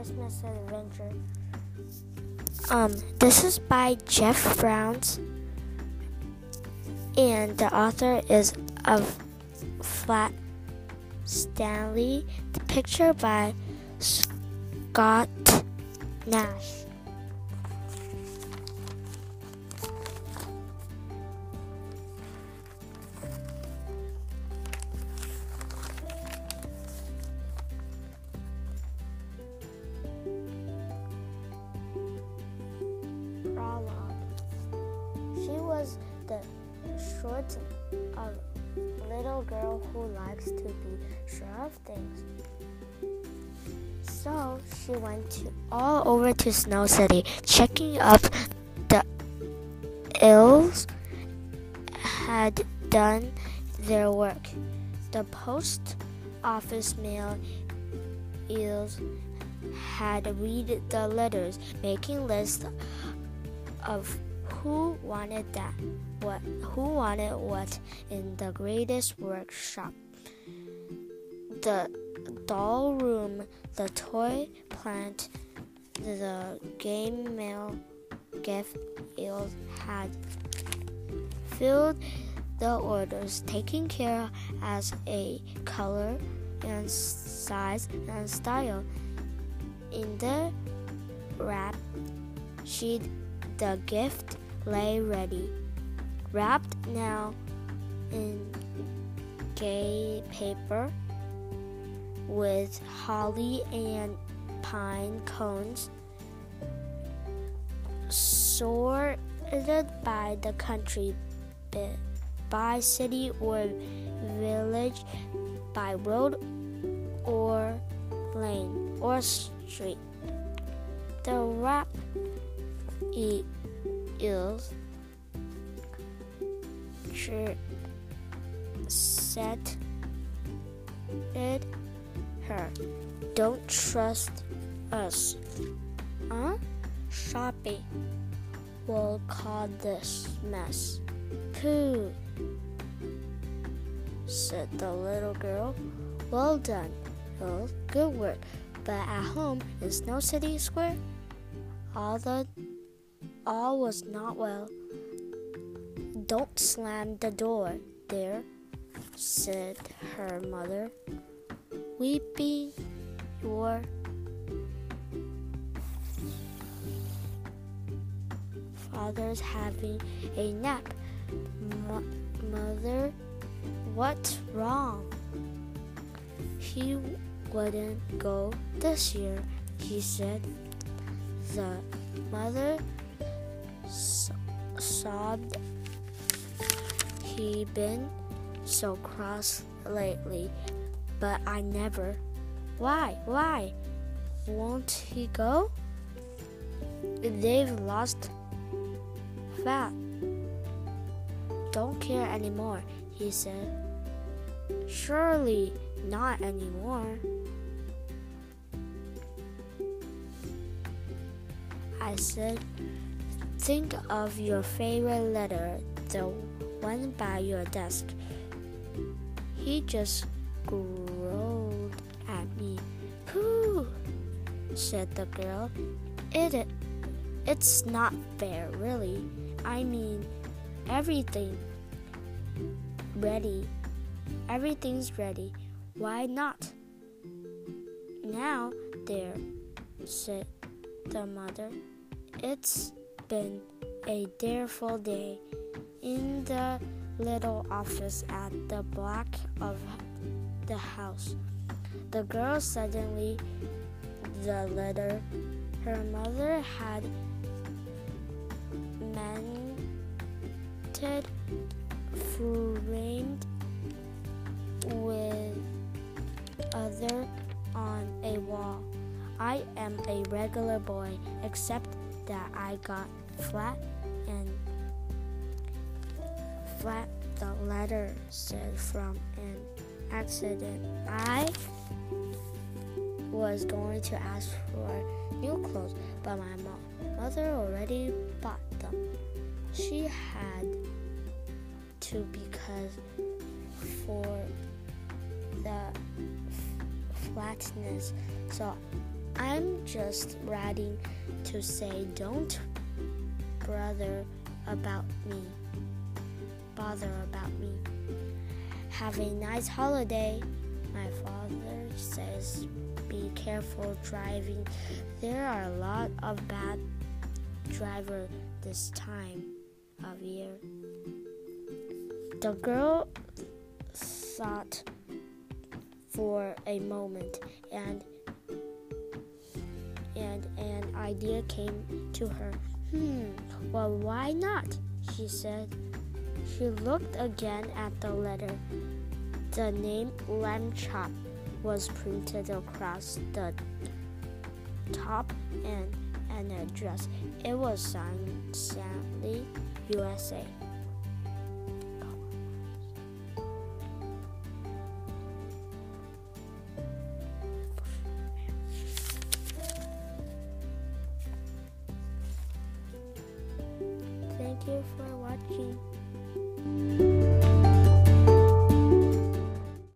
adventure. Um, this is by Jeff Browns, and the author is of Flat Stanley. The picture by Scott Nash. Was the short little girl who likes to be sure of things. So she went to all over to Snow City, checking up the elves had done their work. The post office mail eels had read the letters, making lists of who wanted that what who wanted what in the greatest workshop? The doll room the toy plant the game mail gift eels had filled the orders taking care as a color and size and style. In the wrap sheet the gift lay ready, wrapped now in gay paper with holly and pine cones, sorted by the country by city or village, by road or lane or street. The wrap is set it her. Don't trust us. Huh? Shopping will call this mess. Pooh, said the little girl. Well done, Well, Good work. But at home in Snow City Square, all the all was not well. Don't slam the door there, said her mother, weeping your father's having a nap. Mother, what's wrong? He wouldn't go this year, he said. The mother sobbed. He been so cross lately, but I never. Why? Why? Won't he go? They've lost fat. Don't care anymore, he said. Surely not anymore. I said, Think of your favorite letter, the one by your desk. He just growled at me. Pooh, said the girl. It, it's not fair, really. I mean, everything ready. Everything's ready. Why not? Now, there, said the mother. It's been a tearful day in the little office at the back of the house. The girl suddenly the letter her mother had mended framed with other on a wall. I am a regular boy, except that I got flat and flat the letter said from an accident. I was going to ask for new clothes, but my mom, mother already bought them. She had to because for the flatness, so I'm just writing to say don't bother about me. Bother about me. Have a nice holiday. My father says be careful driving. There are a lot of bad drivers this time of year. The girl thought for a moment and and an idea came to her. Hmm, well, why not? she said. She looked again at the letter. The name Lambchop was printed across the top and an address. It was signed Sally, USA. You for watching.